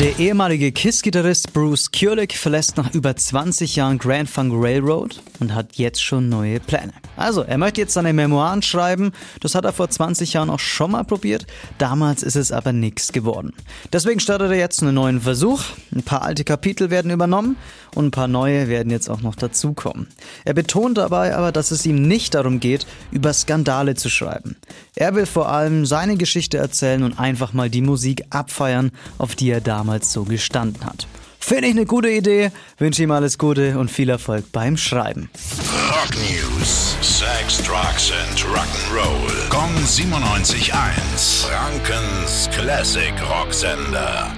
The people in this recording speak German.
Der ehemalige KISS-Gitarrist Bruce Kulick verlässt nach über 20 Jahren Grand Funk Railroad und hat jetzt schon neue Pläne. Also, er möchte jetzt seine Memoiren schreiben. Das hat er vor 20 Jahren auch schon mal probiert. Damals ist es aber nichts geworden. Deswegen startet er jetzt einen neuen Versuch. Ein paar alte Kapitel werden übernommen und ein paar neue werden jetzt auch noch dazukommen. Er betont dabei aber, dass es ihm nicht darum geht, über Skandale zu schreiben. Er will vor allem seine Geschichte erzählen und einfach mal die Musik abfeiern, auf die er damals so gestanden hat. Finde ich eine gute Idee, wünsche ihm alles Gute und viel Erfolg beim Schreiben. Rock News. Sex, Drugs and Rock'n'Roll. Kong 97.1. Frankens Classic Rocksender.